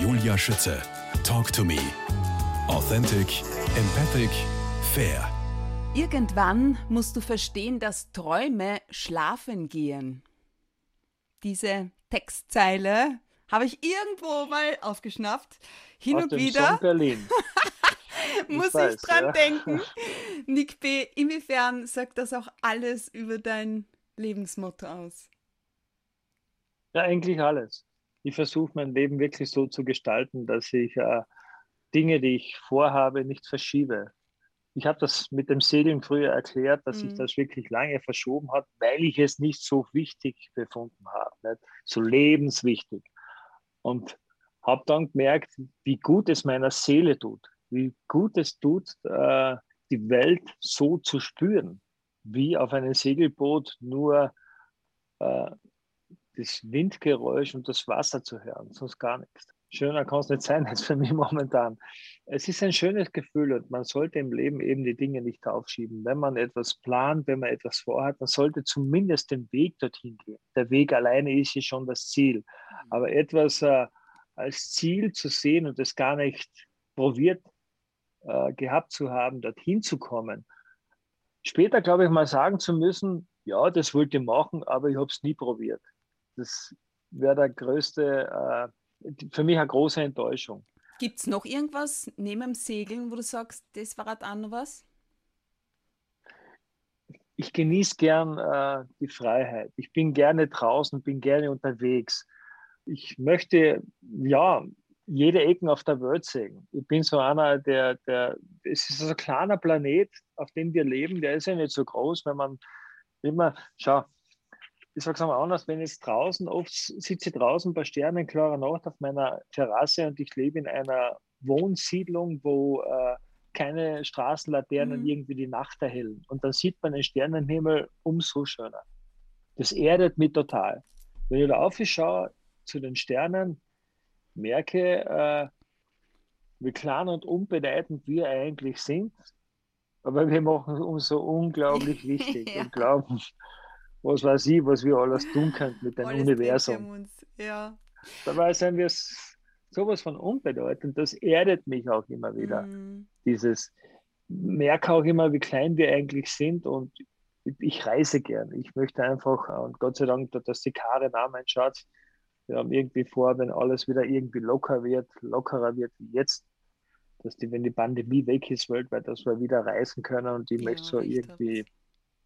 Julia Schütze. Talk to me. Authentic, empathic, fair. Irgendwann musst du verstehen, dass Träume schlafen gehen. Diese Textzeile habe ich irgendwo mal aufgeschnappt. Hin Aus und dem wieder Song Berlin. muss ich, weiß, dran ja. denken. Nick B., inwiefern sagt das auch alles über dein Lebensmotto aus? Ja, eigentlich alles. Ich versuche mein Leben wirklich so zu gestalten, dass ich äh, Dinge, die ich vorhabe, nicht verschiebe. Ich habe das mit dem Segeln früher erklärt, dass Mhm. das wirklich lange verschoben hat, weil ich es nicht so wichtig befunden habe, nicht? so lebenswichtig. Und habe dann gemerkt, wie gut es meiner Seele tut, wie gut es tut, äh, die Welt so zu spüren, wie auf einem Segelboot nur äh, das Windgeräusch und das Wasser zu hören, sonst gar nichts. Schöner kann es nicht sein als für mich momentan. Es ist ein schönes Gefühl und man sollte im Leben eben die Dinge nicht aufschieben. Wenn man etwas plant, wenn man etwas vorhat, man sollte zumindest den Weg dorthin gehen. Der Weg alleine ist ja schon das Ziel. Aber etwas äh, als Ziel zu sehen und es gar nicht probiert äh, gehabt zu haben, dorthin zu kommen, später, glaube ich, mal sagen zu müssen, ja, das wollte ich machen, aber ich habe es nie probiert. Das wäre der größte, äh, für mich eine große Enttäuschung. Gibt es noch irgendwas neben dem Segeln, wo du sagst, das war auch noch was? Ich genieße gern äh, die Freiheit. Ich bin gerne draußen, bin gerne unterwegs. Ich möchte, ja, jede Ecken auf der Welt sehen. Ich bin so einer, der, der, es ist so ein kleiner Planet, auf dem wir leben, der ist ja nicht so groß, wenn man immer, schau, ich sage es einmal anders, wenn ich draußen, oft sitze ich draußen bei Sternen, klarer Nacht auf meiner Terrasse und ich lebe in einer Wohnsiedlung, wo äh, keine Straßenlaternen Mhm. irgendwie die Nacht erhellen. Und dann sieht man den Sternenhimmel umso schöner. Das erdet mich total. Wenn ich da aufschaue zu den Sternen, merke, äh, wie klein und unbedeutend wir eigentlich sind, aber wir machen uns so unglaublich wichtig Ja. und glauben, was weiß ich, was wir alles tun könnten mit dem Alles Universum. um. Ja. Dabei sind wir sowas von unbedeutend. Das erdet mich auch immer wieder. Mm. Dieses merke auch immer, wie klein wir eigentlich sind und ich, reise gern. Ich möchte einfach, und Gott sei Dank, dass die Karin auch mein Schatz, wir haben irgendwie vor, wenn alles wieder irgendwie locker wird, lockerer wird wie jetzt, dass die, wenn die Pandemie weg ist weltweit, dass wir wieder reisen können und ich Ja, möchte so irgendwie.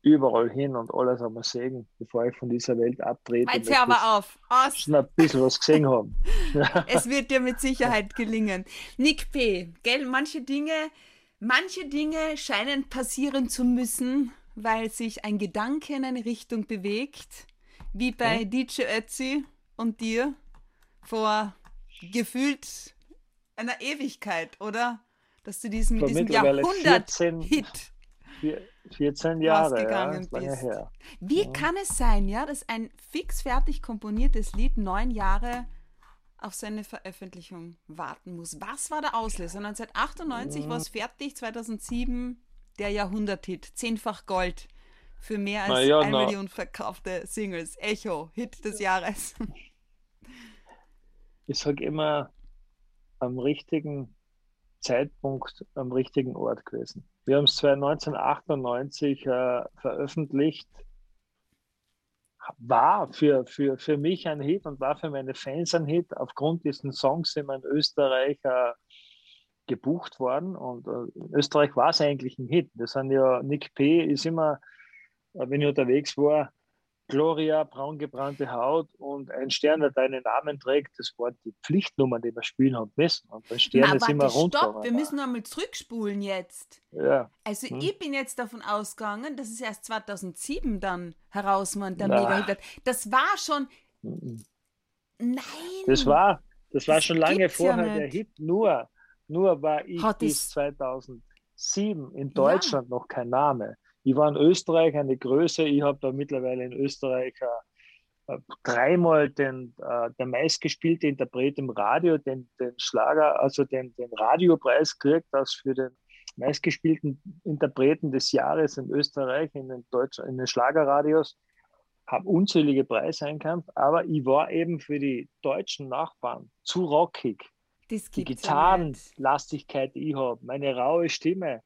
Überall hin und alles einmal sehen, bevor ich von dieser Welt abtrete. Jetzt hör aber auf. Aus. schon ein bisschen was gesehen haben. Es wird dir mit Sicherheit gelingen. Nick P., gell, manche Dinge, manche Dinge scheinen passieren zu müssen, weil sich ein Gedanke in eine Richtung bewegt, wie bei DJ Ötzi und dir vor gefühlt einer Ewigkeit, oder? Dass du diesen, Vor 14 Jahrhundert-Hit Vier- 14 Jahre, ja, lange bist. her. Wie kann es sein, ja, dass ein fix fertig komponiertes Lied neun Jahre auf seine Veröffentlichung warten muss? Was war der Auslöser? 1998 war es fertig, 2007 der Jahrhunderthit, zehnfach Gold für mehr als ja, eine. Million verkaufte Singles. Echo, Hit des Jahres. Ich sage immer, am richtigen Zeitpunkt, am richtigen Ort gewesen. Wir haben es 1998 äh, veröffentlicht. War für, für, für mich ein Hit und war für meine Fans ein Hit. Aufgrund diesen Songs sind wir in Österreich äh, gebucht worden und äh, in Österreich war es eigentlich ein Hit. Wir sind ja, Nick P. ist immer, äh, wenn ich unterwegs war, Gloria, braun gebrannte Haut und ein Stern, der deinen Namen trägt, das waren die Pflichtnummern, die wir spielen haben müssen. Und der Stern Na, ist immer runter. stopp, wir müssen noch einmal zurückspulen jetzt. Ja, Also Hm. ich bin jetzt davon ausgegangen, dass es erst 2007 dann heraus war der. Mega-Hit. Das war schon, mhm. nein. das war, das war Das schon lange gibt's ja vorher der. Hit. Nur, nur war ich Hat bis es- 2007 in Deutschland noch kein Name. Ich war in Österreich eine Größe. Ich habe da mittlerweile in Österreich äh, äh, dreimal den, äh, der meistgespielte Interpret im Radio, den, den Schlager, also den, den Radiopreis gekriegt, das für den meistgespielten Interpreten des Jahres in Österreich in den, Deutsch, in den Schlagerradios. Habe unzählige Preise eingekämpft, aber ich war eben für die deutschen Nachbarn zu rockig. die Gitarrenlastigkeit, die ich habe, meine raue Stimme,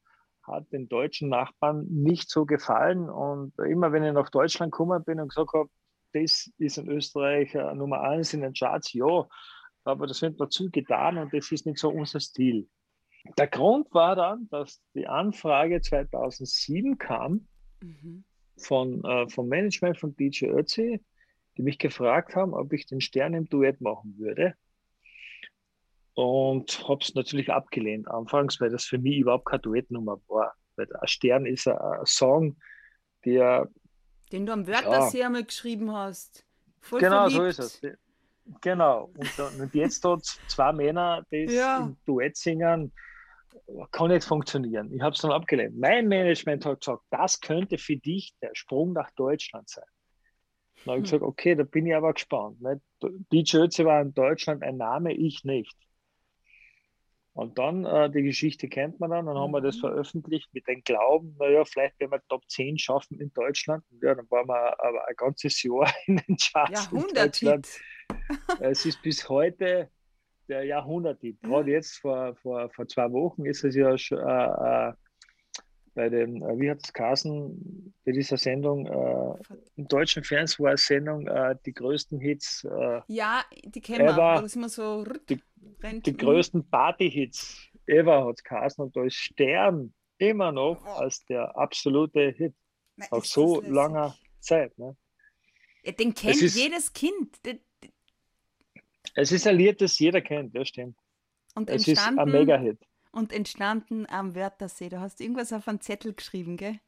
hat den deutschen Nachbarn nicht so gefallen. Und immer wenn ich nach Deutschland gekommen bin und gesagt habe, das ist in Österreich äh, Nummer eins in den Charts, ja, aber das wird dazu getan und das ist nicht so unser Stil. Der Grund war dann, dass die Anfrage 2007 kam mhm. von, äh, vom Management von DJ Ötzi, die mich gefragt haben, ob ich den Stern im Duett machen würde. Und habe es natürlich abgelehnt anfangs, weil das für mich überhaupt keine Duettnummer war. Weil ein Stern ist ein, ein Song, der. Den du am Wörthersee ja, einmal geschrieben hast. Voll genau, verliebt. so ist es. Genau. Und, und jetzt dort zwei Männer, die ja. im Duett singen, kann nicht funktionieren. Ich habe es dann abgelehnt. Mein Management hat gesagt, das könnte für dich der Sprung nach Deutschland sein. Dann habe ich hm. gesagt, okay, da bin ich aber gespannt. DJ Ötzi war in Deutschland ein Name, ich nicht. Und dann, äh, die Geschichte kennt man dann, dann haben wir das mhm. veröffentlicht mit dem Glauben, naja, vielleicht werden wir Top 10 schaffen in Deutschland. Ja, dann waren wir aber ein ganzes Jahr in den Charts in Deutschland. es ist bis heute der Jahrhunderthit. Gerade jetzt vor, vor, vor zwei Wochen ist es ja schon äh, äh, bei dem, äh, wie hat es Carsten bei dieser Sendung, äh, im deutschen Fernsehen war eine Sendung, äh, die größten Hits. Äh, ja, die kennen wir, das immer so die, die größten Party-Hits ever hat Carsten und da ist Stern immer noch oh. als der absolute Hit. Na, Auf so langer Zeit. Ne? Den kennt ist, jedes Kind. Es ist ein Lied, das jeder kennt, das stimmt. Und es ist ein Mega-Hit. Und entstanden am Wörthersee. Du hast irgendwas auf einen Zettel geschrieben, gell?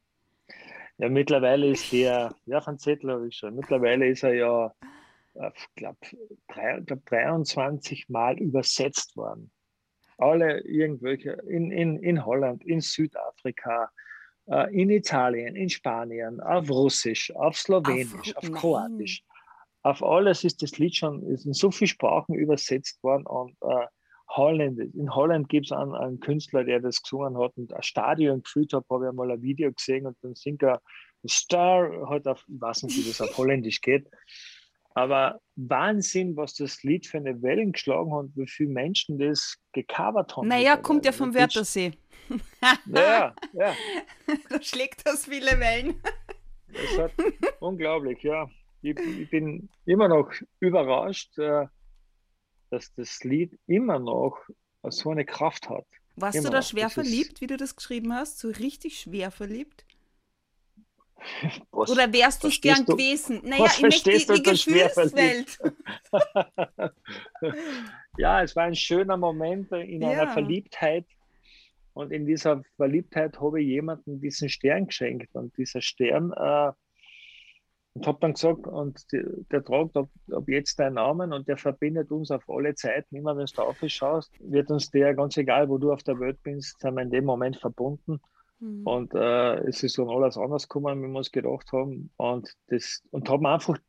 Ja, mittlerweile ist der, ja, von Zettel habe ich schon. Mittlerweile ist er ja, äh, ich glaube, glaub 23 Mal übersetzt worden. Alle irgendwelche, in, in, in Holland, in Südafrika, äh, in Italien, in Spanien, auf Russisch, auf Slowenisch, auf, auf Kroatisch. Auf alles ist das Lied schon ist in so viele Sprachen übersetzt worden und äh, Holländisch. In Holland gibt es einen, einen, Künstler, der das gesungen hat und ein Stadion gefühlt hat, habe ich einmal ein Video gesehen und dann singt er Star, halt auf, ich weiß nicht, wie das auf Holländisch geht. Aber Wahnsinn, was das Lied für eine Wellen geschlagen hat, wie viele Menschen das gecovert haben. Naja, kommt ja vom Wörthersee. ja, ja. Da schlägt das viele Wellen. Das hat, unglaublich, ja. Ich, ich, bin immer noch überrascht, äh, dass das Lied immer noch so eine Kraft hat. Warst immer du da schwer verliebt, wie du das geschrieben hast? So richtig schwer verliebt? Was, Oder wärst du es gern du, gewesen? Naja, ich möchte die, die Gefühlswelt. ja, es war ein schöner Moment in ja. einer Verliebtheit. Und in dieser Verliebtheit habe ich jemandem diesen Stern geschenkt. Und dieser Stern äh, und habe dann gesagt, und die, der tragt ab, ab, jetzt deinen Namen und der verbindet uns auf alle Zeiten. Immer wenn du aufschaust, wird uns der, ganz egal, wo du auf der Welt bist, sind wir in dem Moment verbunden. Mhm. Und äh, es ist um alles anders gekommen, wie wir uns gedacht haben. Und, das, und haben einfach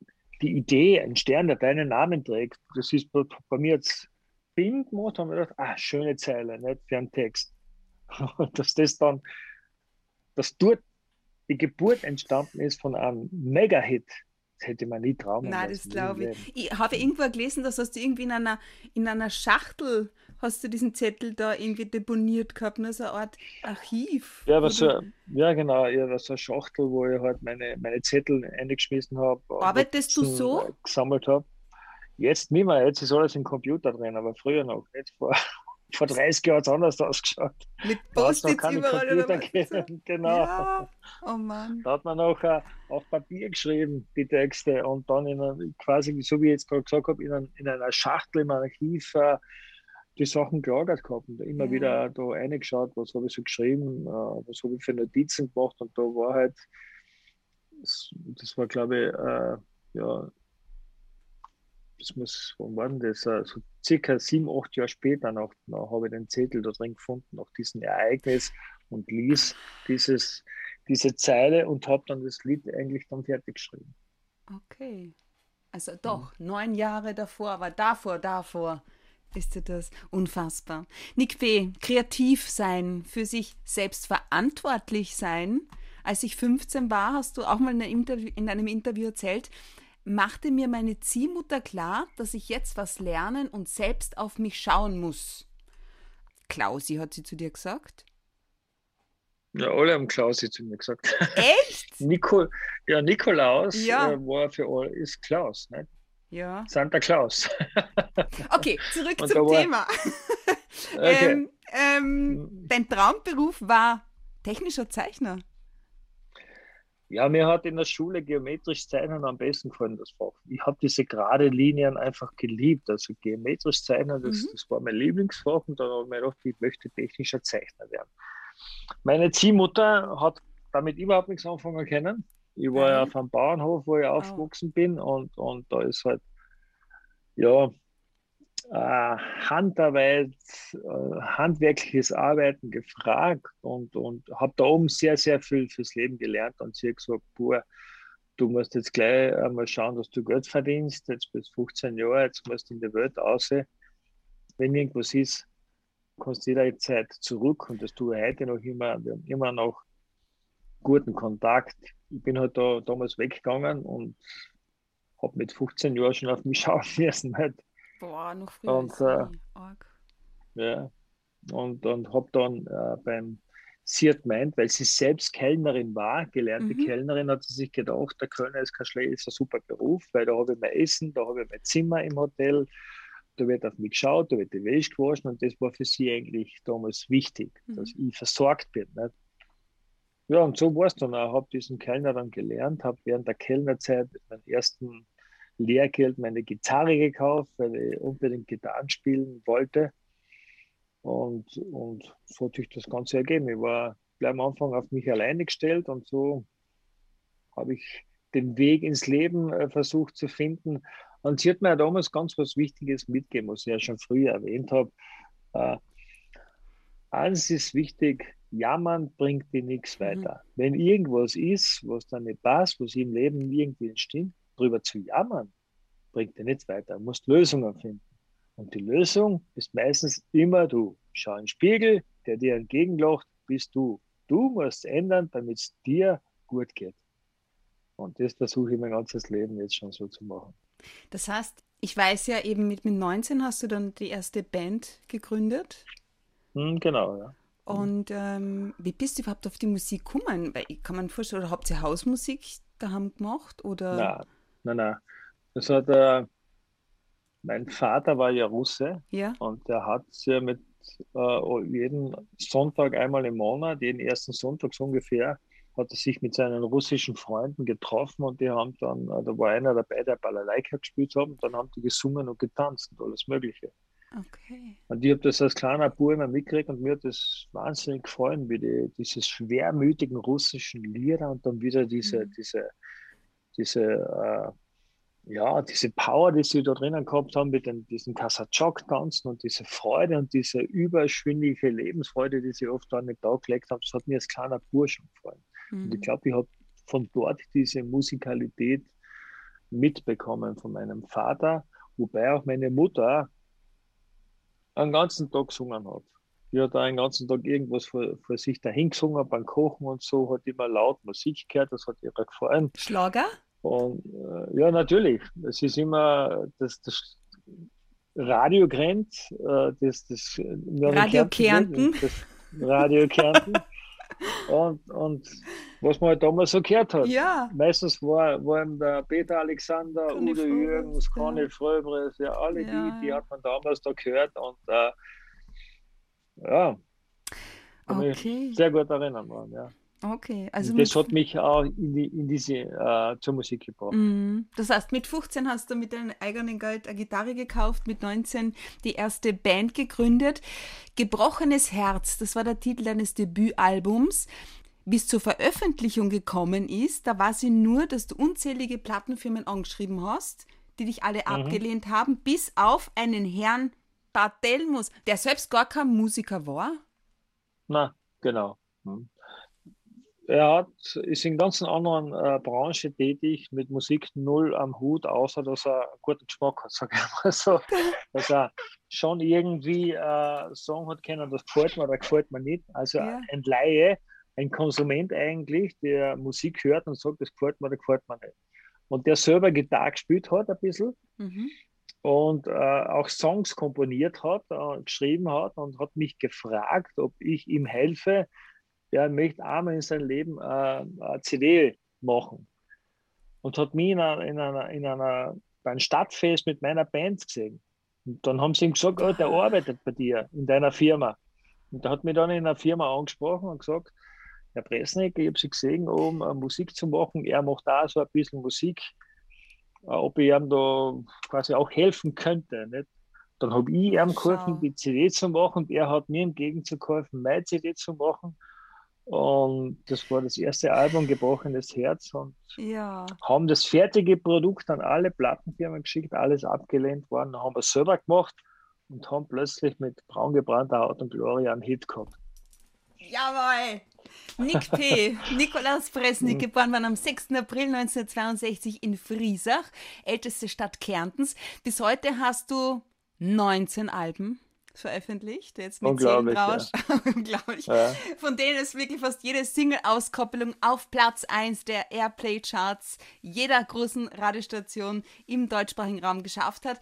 die Idee, ein Stern, der deinen Namen trägt, das ist bei, bei mir jetzt Bing gemacht, haben wir gedacht, ah, schöne Zeile, nicht für einen Text. Und dass das dann, dass dort die Geburt entstanden ist von einem Mega-Hit. Das hätte man nie trauen Nein, das glaube ich. Ich habe irgendwo gelesen, dass hast du irgendwie in einer, in einer Schachtel hast du diesen Zettel da irgendwie deponiert gehabt, nur so eine Art Archiv. Ja, was so, ja genau, ja, was so eine Schachtel, wo ich halt meine, meine Zettel eingeschmissen habe. Arbeitest du so? Gesammelt habe. Jetzt nicht mehr, jetzt ist alles im Computer drin, aber früher noch, nicht vor vor 30 Jahren hat es anders ausgeschaut. Mit Post-its überall oder was? Genau. Ja. Oh Mann. Da hat man noch äh, auf Papier geschrieben, die Texte, und dann in einer, quasi, so wie ich jetzt gerade gesagt habe, in, ein, in, einer Schachtel im Archiv äh, die Sachen gelagert gehabt und immer ja. wieder da reingeschaut, was habe ich so geschrieben, äh, was habe ich für Notizen gemacht und da war halt, das, war glaube ich, ja, das muss, wann war denn das? So circa sieben, acht Jahre später noch, noch habe ich den Zettel da drin gefunden, nach diesem Ereignis und ließ dieses, diese Zeile und habe dann das Lied eigentlich dann fertig geschrieben. Okay. Also doch, mhm. neun Jahre davor, aber davor, davor ist dir das unfassbar. Nick B., kreativ sein, für sich selbst verantwortlich sein. Als ich 15 war, hast du auch mal in einem Interview, in einem Interview erzählt, machte mir meine Ziehmutter klar, dass ich jetzt was lernen und selbst auf mich schauen muss. Klausi, hat sie zu dir gesagt? Ja, alle haben Klausi zu mir gesagt. Echt? Nico, ja, Nikolaus Ja. Äh, war für alle, ist Klaus, nicht? Ja. Santa Claus. Okay, zurück Und zum Thema. Okay. Ähm, ähm, dein Traumberuf war technischer Zeichner. Ja, mir hat in der Schule geometrisch Zeichnen am besten gefallen, das Fach. Ich habe diese gerade Linien einfach geliebt. Also geometrisch Zeichnen, das, Mhm. das war mein Lieblingsfach und dann habe ich mir gedacht, ich möchte technischer Zeichner werden. Meine Ziehmutter hat damit überhaupt nichts anfangen können. Ich war ja auf einem Bauernhof, wo ich aufgewachsen bin und, und da ist halt, ja, Handarbeit, äh, handwerkliches Arbeiten gefragt und, und habe da oben sehr, sehr viel fürs Leben gelernt. Und sie hat gesagt, boah, du musst jetzt gleich einmal schauen, dass du Geld verdienst. Jetzt bist du 15 Jahre, jetzt musst du in die Welt raus. Wenn irgendwas ist, kannst du jederzeit zurück und das tue ich heute noch immer. Wir haben immer noch guten Kontakt. Ich bin halt da damals weggegangen und habe mit 15 Jahren schon auf mich schauen müssen. Halt. Boah, noch früher. Und, äh, ich. Ja. Und, und habe dann äh, beim Sie hat meint, weil sie selbst Kellnerin war, gelernte Mhm. Kellnerin, hat sie sich gedacht, der Kölner ist kein schlecht, ist ein super Beruf, weil da habe ich mein Essen, da habe ich mein Zimmer im Hotel, da wird auf mich geschaut, da wird die Wäsche gewaschen und das war für sie eigentlich damals wichtig, Mhm. dass ich versorgt bin. Nicht? Ja, und so war es dann auch. habe diesen Kellner dann gelernt, habe während der Kellnerzeit mit meinem ersten Lehrgeld meine Gitarre gekauft, weil ich unbedingt Gitarren spielen wollte. Und, und so hat sich das Ganze ergeben. Ich war gleich am Anfang auf mich alleine gestellt und so habe ich den Weg ins Leben äh, versucht zu finden. Und sie hat mir ja damals ganz was Wichtiges mitgegeben, was ich ja schon früher erwähnt habe. Äh, eins ist wichtig, jammern bringt dir nichts Mhm. weiter. Wenn irgendwas ist, was da nicht passt, was im Leben irgendwie entsteht, drüber zu jammern, bringt dir nichts weiter. Du musst Lösungen finden. Und die Lösung ist meistens immer du. Schau in den Spiegel, der dir entgegenlacht, bist du. Du musst ändern, damit es dir gut geht. Und das versuche ich mein ganzes Leben jetzt schon so zu machen. Das heißt, ich weiß ja eben, mit, mit 19 hast du dann die erste Band gegründet. Hm, genau, ja. Und ähm, wie bist du überhaupt auf die Musik gekommen? Weil ich kann man vorstellen, oder habt ihr Hausmusik daheim gemacht? Oder? Nein, nein, nein. Das hat, äh, mein Vater war ja Russe Ja? und der hat ja mit äh, jeden Sonntag einmal im Monat, jeden ersten Sonntag so ungefähr, hat er sich mit seinen russischen Freunden getroffen und die haben dann, äh, da war einer dabei, der Balalaika gespielt hat und dann haben die gesungen und getanzt und alles Mögliche. Okay. Und ich habe das als kleiner Bub immer mitgekriegt und mir hat das wahnsinnig gefallen, wie die, diese schwermütigen russischen Lieder und dann wieder diese, Mhm. diese, diese, äh, ja, diese Power, die sie da drinnen gehabt haben mit den, diesen Kasachok-Tanzen und diese Freude und diese überschwingliche Lebensfreude, die sie oft an den Tag gelegt haben, das hat mir als kleiner Burschen gefallen. Und ich Mhm. glaube, ich habe von dort diese Musikalität mitbekommen von meinem Vater, wobei auch meine Mutter einen ganzen Tag gesungen hat. Die hat da einen ganzen Tag irgendwas vor, vor sich dahin gesungen beim Kochen und so, hat immer laut Musik gehört, das hat ihr gefallen. Schlager? Und äh, ja, natürlich, es ist immer das, das Radio Grenz, äh, das, das Radio Kärnten, Kärnten. Das Radio Kärnten. und, und was man halt damals so gehört hat. Ja. Meistens war, waren der Peter Alexander, Conny Udo Fröbres, Jürgens, ja. Conny Fröbres, ja, alle Ja, die, die hat man damals da gehört und äh, ja, Okay. sehr gut erinnern dran, ja. Okay. Also Und das hat mich auch in, die, in diese äh, zur Musik gebracht. Mhm. Das heißt, mit 15 hast du mit deinem eigenen Geld eine Gitarre gekauft, mit 19 die erste Band gegründet. Gebrochenes Herz, das war der Titel deines Debütalbums. Es zur Veröffentlichung gekommen ist, da war sie nur, dass du unzählige Plattenfirmen angeschrieben hast, die dich alle abgelehnt haben, bis auf einen Herrn Bartelmus, der selbst gar kein Musiker war. Na, genau. Hm. Er hat, ist in ganz anderen äh, Branche tätig, mit Musik null am Hut, außer dass er einen guten Geschmack hat, sag ich mal so. Dass er schon irgendwie äh, sagen hat können, das gefällt mir oder gefällt mir nicht. Also Ja. ein Laie, ein Konsument eigentlich, der Musik hört und sagt, das gefällt mir oder gefällt mir nicht. und der selber Gitarre gespielt hat ein bisschen mhm. und äh, auch Songs komponiert hat, äh, geschrieben hat und hat mich gefragt, ob ich ihm helfe. Er möchte einmal in seinem Leben äh, eine CD machen und hat mich in einer, in einer, in einer beim Stadtfest mit meiner Band gesehen. Und dann haben sie ihm gesagt, oh, der arbeitet bei dir in deiner Firma. Und der hat mich dann in einer Firma angesprochen und gesagt, Herr Presneck, ich habe Sie gesehen, um uh, Musik zu machen. Er macht da so ein bisschen Musik, uh, ob ich ihm da quasi auch helfen könnte. Nicht? Dann habe ich ihm geholfen, die CD zu machen und er hat mir im Gegenzug geholfen, meine CD zu machen. Und das war das erste Album, Gebrochenes Herz. Und ja. haben das fertige Produkt an alle Plattenfirmen geschickt, alles abgelehnt worden, haben wir es selber gemacht und haben plötzlich mit braungebrannter Haut und Gloria einen Hit gehabt. Jawohl! Nick P., Nikolaus Presnik, mhm. geboren worden am 6. April 1962 in Friesach, älteste Stadt Kärntens. Bis heute hast du 19 Alben veröffentlicht, jetzt mit Seelenrausch. Ja. Unglaublich. Ja. Von denen ist wirklich fast jede Single-Auskopplung auf Platz 1 der Airplay-Charts jeder großen Radiostation im deutschsprachigen Raum geschafft hat.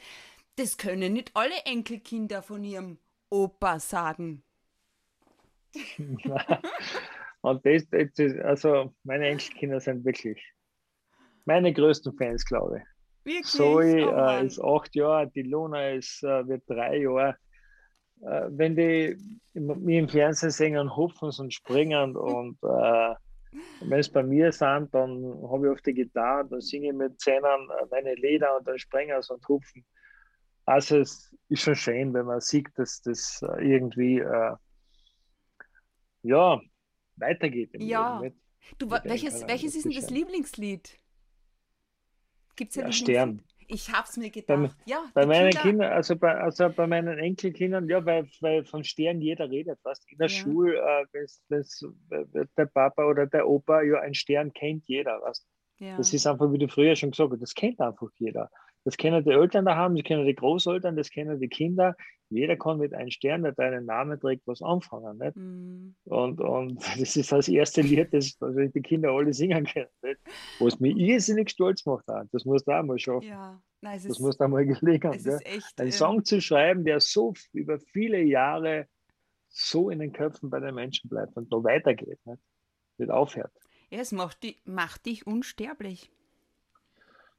Das können nicht alle Enkelkinder von ihrem Opa sagen. Und das, das, also meine Enkelkinder sind wirklich meine größten Fans, glaube ich. Wirklich? Zoe oh, äh, ist acht Jahre, die Luna ist, äh, wird drei Jahre. Äh, wenn die mir im Fernsehen singen und hupfen und springen und äh, wenn es bei mir sind, dann habe ich auf die Gitarre, dann singe ich mit Zähnen äh, meine Lieder und dann springen sie und hupfen. Also es ist schon schön, wenn man sieht, dass das äh, irgendwie äh, ja, weitergeht. ja. Leben, du, welches, welches ist denn das Lieblingslied? Gibt es ja, ja Stern. Ich habe es mir gedacht. Bei, ja, bei meinen Kinder, Kindern, also bei, also bei meinen Enkelkindern, ja, weil, weil von Stern jeder redet. Was in der ja. Schule, äh, wenn's, wenn's, der Papa oder der Opa, ja, ein Stern kennt jeder. Was? Ja. Das ist einfach, wie du früher schon gesagt hast, das kennt einfach jeder. Das kennen die Eltern da haben, das kennen die Großeltern, das kennen die Kinder. Jeder kann mit einem Stern, der deinen Namen trägt, was anfangen. Nicht? Mm. Und, und das ist das erste Lied, das die Kinder alle singen können. Nicht? Was mich irrsinnig stolz macht. Auch. Das musst du auch mal schaffen. Ja. Nein, das muss da mal gelegen haben. Einen Song zu schreiben, der so über viele Jahre so in den Köpfen bei den Menschen bleibt und da weitergeht, nicht, nicht aufhört. Ja, es macht, die, macht dich unsterblich.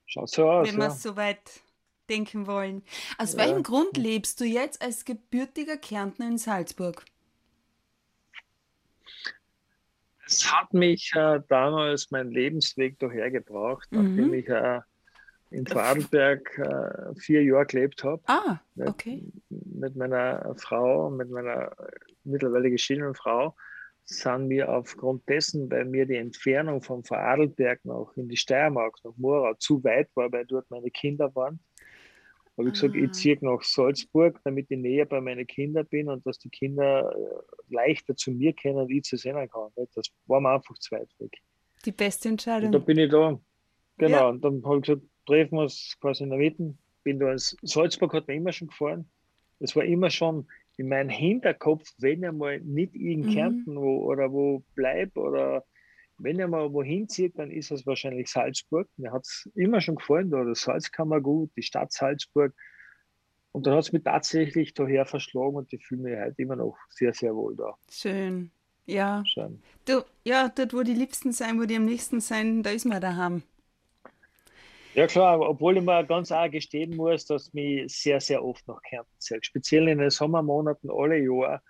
Schaut so aus. Wenn wir ja. so weit denken wollen. Aus ja. welchem Grund lebst du jetzt als gebürtiger Kärntner in Salzburg? Es hat mich äh, damals mein Lebensweg dahergebracht, mhm. nachdem ich äh, in Vorarlberg äh, vier Jahre gelebt habe. Ah, okay. Mit, mit, meiner Frau, mit meiner mittlerweile geschiedenen Frau sind wir aufgrund dessen, weil mir die Entfernung vom Vorarlberg noch in die Steiermark, nach Morau, zu weit war, weil dort meine Kinder waren, habe ich gesagt, ah. ich ziehe nach Salzburg, damit ich näher bei meinen Kindern bin und dass die Kinder äh, leichter zu mir kennen und ich zu sehen kann. Das war mir einfach zu weit weg. Die beste Entscheidung. Und da bin ich da. Genau. Ja. Und dann habe ich gesagt, treffen wir uns quasi in der Mitte. Bin da ins Salzburg hat mir immer schon gefahren. Es war immer schon in meinem Hinterkopf, wenn ich mal nicht in mhm. Kärnten wo, oder wo bleibe oder wenn er mal wohin zieht, dann ist es wahrscheinlich Salzburg. Mir hat es immer schon gefallen, da das Salzkammergut, die Stadt Salzburg. Und dann hat es mich tatsächlich daher verschlagen und ich fühle mich heute immer noch sehr, sehr wohl da. Schön. Ja. Schön. Du, ja, dort, wo die Liebsten sein, wo die am nächsten sein, da ist man daheim. Ja klar, obwohl ich mir ganz arg gestehen muss, dass mich sehr, sehr oft nach Kärnten zählt. Speziell in den Sommermonaten alle Jahre.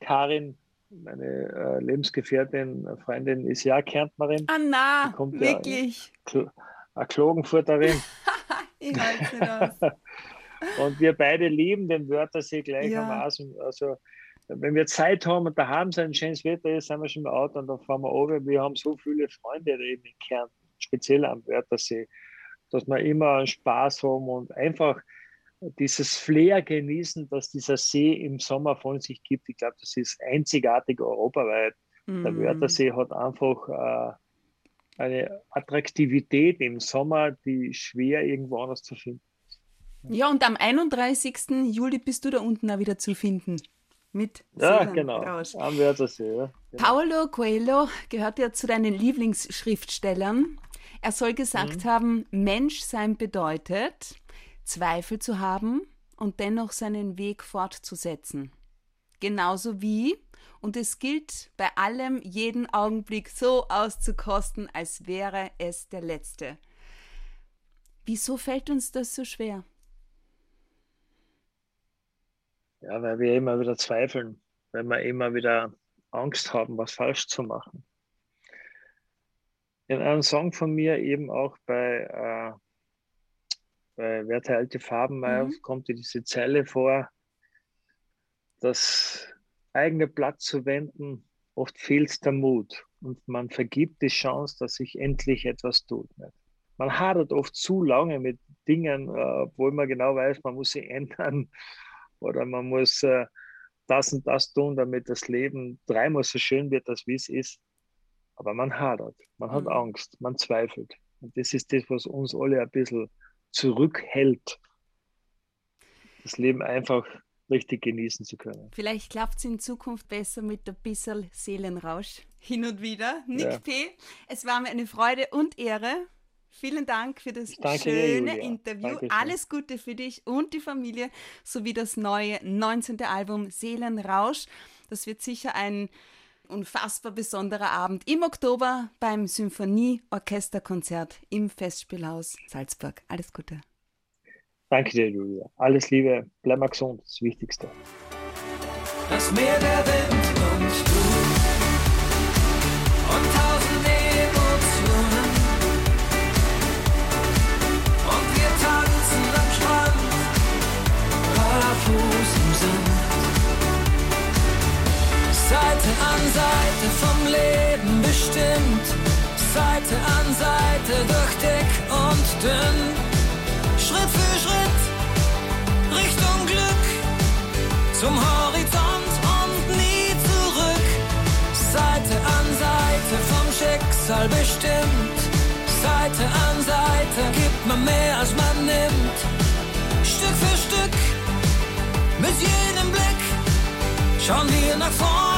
Karin, meine äh, Lebensgefährtin, Freundin, ist ja Kärntnerin. Ah na, wirklich? Ja, eine Klagenfurterin. ich halte das. und wir beide lieben den Wörthersee gleichermaßen. Ja. Also wenn wir Zeit haben und daheim sein schönes Wetter ist, sind wir schon im Auto und dann fahren wir runter. Wir haben so viele Freunde eben in Kärnten, speziell am Wörthersee dass wir immer Spaß haben und einfach dieses Flair genießen, dass dieser See im Sommer von sich gibt. Ich glaube, das ist einzigartig europaweit. Mm. Der mhm. Wörthersee hat einfach äh, eine Attraktivität im Sommer, die schwer irgendwo anders zu finden ist. Ja, und am 31. Juli bist du da unten auch wieder zu finden. Mit ja, genau. Am Wörthersee. Ja. Genau. Paulo Coelho gehört ja zu deinen Lieblingsschriftstellern. Er soll gesagt mhm. haben, Menschsein bedeutet, Zweifel zu haben und dennoch seinen Weg fortzusetzen. Genauso wie, und es gilt bei allem jeden Augenblick so auszukosten, als wäre es der letzte. Wieso fällt uns das so schwer? Ja, weil wir immer wieder zweifeln, weil wir immer wieder Angst haben, was falsch zu machen. In einem Song von mir, eben auch bei, äh, bei Wer teilt die Farben, mhm. kommt diese Zeile vor, das eigene Blatt zu wenden, oft fehlt der Mut und man vergibt die Chance, dass sich endlich etwas tut. Man hadert oft zu lange mit Dingen, äh, obwohl man genau weiß, man muss sie ändern oder man muss äh, das und das tun, damit das Leben dreimal so schön wird, als wie es ist. Aber man hadert, man hat mhm. Angst, man zweifelt. Und das ist das, was uns alle ein bisschen zurückhält, das Leben einfach richtig genießen zu können. Vielleicht klappt es in Zukunft besser mit ein bisschen Seelenrausch hin und wieder. Nick ja. P., es war mir eine Freude und Ehre. Vielen Dank für das schöne dir, Interview. Dankeschön. Alles Gute für dich und die Familie sowie das neue 19. Album Seelenrausch. Das wird sicher ein unfassbar besonderer Abend im Oktober beim Symphonie-Orchesterkonzert im Festspielhaus Salzburg. Alles Gute. Danke dir, Julia. Alles Liebe. Bleib mal gesund, das Wichtigste. Das Meer, der Wind und du Seite an Seite durch dick und dünn. Schritt für Schritt Richtung Glück zum Horizont und nie zurück. Seite an Seite vom Schicksal bestimmt. Seite an Seite gibt man mehr als man nimmt. Stück für Stück, mit jedem Blick schauen wir nach vorne